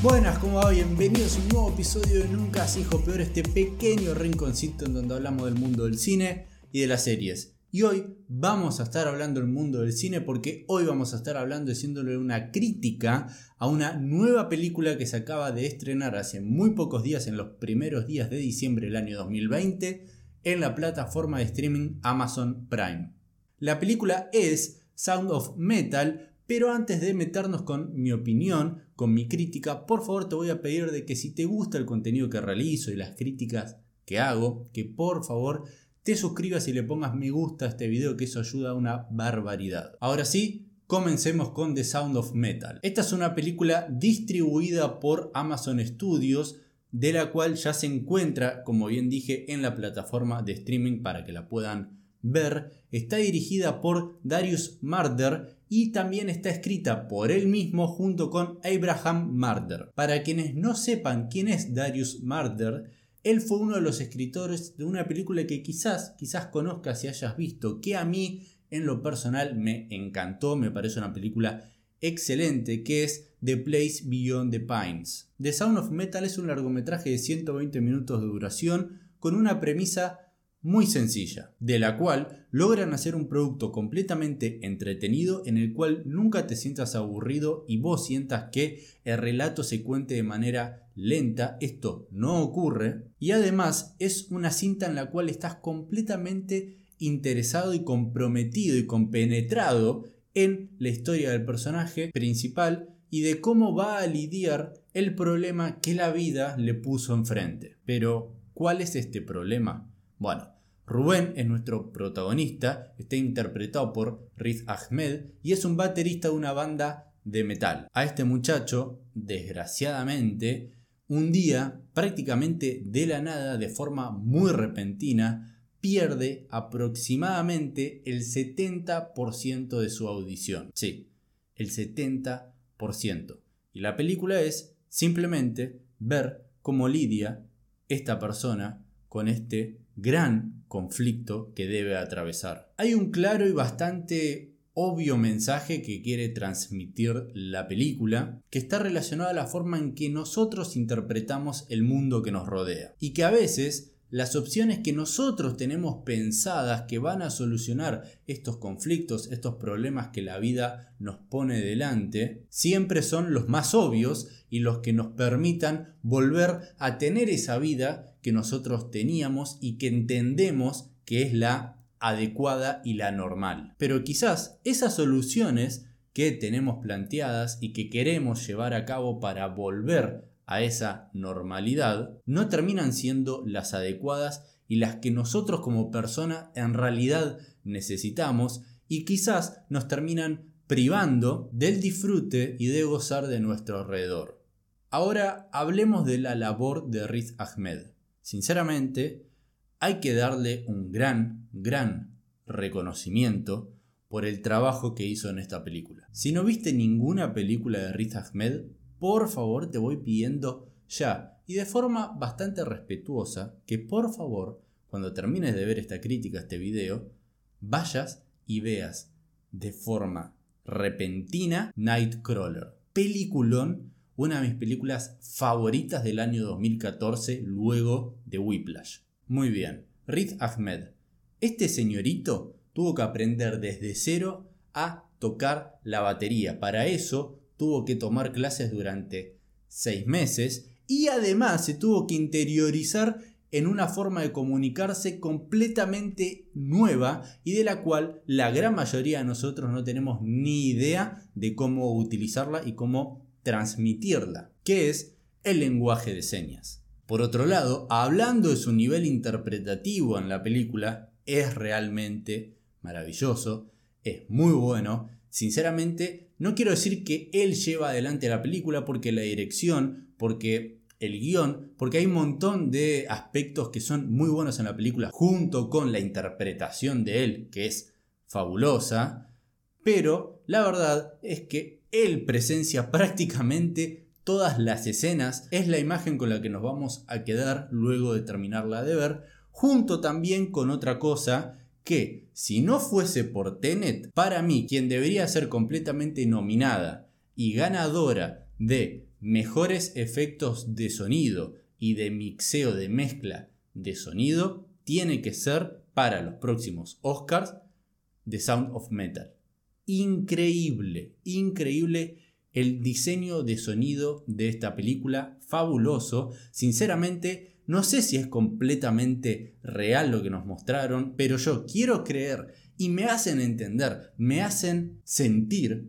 Buenas, ¿cómo va? Bienvenidos a un nuevo episodio de Nunca se hijo peor, este pequeño rinconcito en donde hablamos del mundo del cine y de las series. Y hoy vamos a estar hablando del mundo del cine porque hoy vamos a estar hablando haciéndole una crítica a una nueva película que se acaba de estrenar hace muy pocos días, en los primeros días de diciembre del año 2020, en la plataforma de streaming Amazon Prime. La película es Sound of Metal, pero antes de meternos con mi opinión, con mi crítica, por favor te voy a pedir de que si te gusta el contenido que realizo y las críticas que hago, que por favor te suscribas y le pongas me gusta a este video, que eso ayuda a una barbaridad. Ahora sí, comencemos con The Sound of Metal. Esta es una película distribuida por Amazon Studios, de la cual ya se encuentra, como bien dije, en la plataforma de streaming para que la puedan ver. Está dirigida por Darius Marder y también está escrita por él mismo junto con Abraham Marder. Para quienes no sepan quién es Darius Marder, él fue uno de los escritores de una película que quizás, quizás conozcas y hayas visto, que a mí en lo personal me encantó, me parece una película excelente, que es The Place Beyond the Pines. The Sound of Metal es un largometraje de 120 minutos de duración con una premisa muy sencilla, de la cual logran hacer un producto completamente entretenido en el cual nunca te sientas aburrido y vos sientas que el relato se cuente de manera lenta, esto no ocurre, y además es una cinta en la cual estás completamente interesado y comprometido y compenetrado en la historia del personaje principal y de cómo va a lidiar el problema que la vida le puso enfrente. Pero, ¿cuál es este problema? Bueno, Rubén es nuestro protagonista, está interpretado por Riz Ahmed y es un baterista de una banda de metal. A este muchacho, desgraciadamente, un día, prácticamente de la nada, de forma muy repentina, pierde aproximadamente el 70% de su audición. Sí, el 70%. Y la película es simplemente ver cómo lidia esta persona con este gran conflicto que debe atravesar. Hay un claro y bastante obvio mensaje que quiere transmitir la película, que está relacionado a la forma en que nosotros interpretamos el mundo que nos rodea. Y que a veces las opciones que nosotros tenemos pensadas que van a solucionar estos conflictos, estos problemas que la vida nos pone delante, siempre son los más obvios y los que nos permitan volver a tener esa vida que nosotros teníamos y que entendemos que es la adecuada y la normal. Pero quizás esas soluciones que tenemos planteadas y que queremos llevar a cabo para volver a esa normalidad no terminan siendo las adecuadas y las que nosotros como persona en realidad necesitamos y quizás nos terminan privando del disfrute y de gozar de nuestro alrededor. Ahora hablemos de la labor de Riz Ahmed. Sinceramente, hay que darle un gran, gran reconocimiento por el trabajo que hizo en esta película. Si no viste ninguna película de Riz Ahmed, por favor te voy pidiendo ya y de forma bastante respetuosa que por favor, cuando termines de ver esta crítica, este video, vayas y veas de forma repentina Nightcrawler. Peliculón una de mis películas favoritas del año 2014 luego de Whiplash. Muy bien, Riz Ahmed. Este señorito tuvo que aprender desde cero a tocar la batería. Para eso tuvo que tomar clases durante seis meses y además se tuvo que interiorizar en una forma de comunicarse completamente nueva y de la cual la gran mayoría de nosotros no tenemos ni idea de cómo utilizarla y cómo transmitirla, que es el lenguaje de señas. Por otro lado, hablando de su nivel interpretativo en la película, es realmente maravilloso, es muy bueno. Sinceramente, no quiero decir que él lleva adelante la película porque la dirección, porque el guion, porque hay un montón de aspectos que son muy buenos en la película, junto con la interpretación de él, que es fabulosa, pero la verdad es que él presencia prácticamente todas las escenas, es la imagen con la que nos vamos a quedar luego de terminarla de ver, junto también con otra cosa que, si no fuese por Tenet, para mí quien debería ser completamente nominada y ganadora de mejores efectos de sonido y de mixeo de mezcla de sonido tiene que ser para los próximos Oscars The Sound of Metal. Increíble, increíble el diseño de sonido de esta película, fabuloso. Sinceramente, no sé si es completamente real lo que nos mostraron, pero yo quiero creer y me hacen entender, me hacen sentir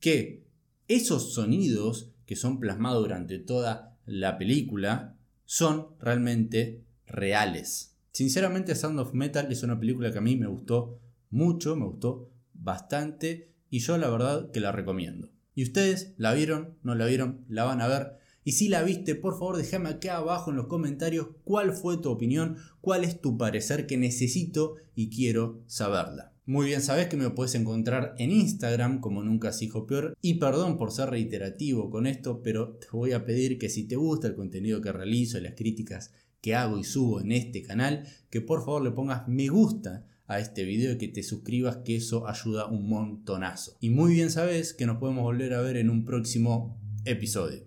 que esos sonidos que son plasmados durante toda la película son realmente reales. Sinceramente, Sound of Metal es una película que a mí me gustó mucho, me gustó bastante y yo la verdad que la recomiendo. ¿Y ustedes la vieron? ¿No la vieron? ¿La van a ver? Y si la viste, por favor déjame acá abajo en los comentarios cuál fue tu opinión, cuál es tu parecer que necesito y quiero saberla. Muy bien, sabes que me puedes encontrar en Instagram como nunca se hijo peor. Y perdón por ser reiterativo con esto, pero te voy a pedir que si te gusta el contenido que realizo las críticas que hago y subo en este canal, que por favor le pongas me gusta a este video y que te suscribas, que eso ayuda un montonazo. Y muy bien sabes que nos podemos volver a ver en un próximo episodio.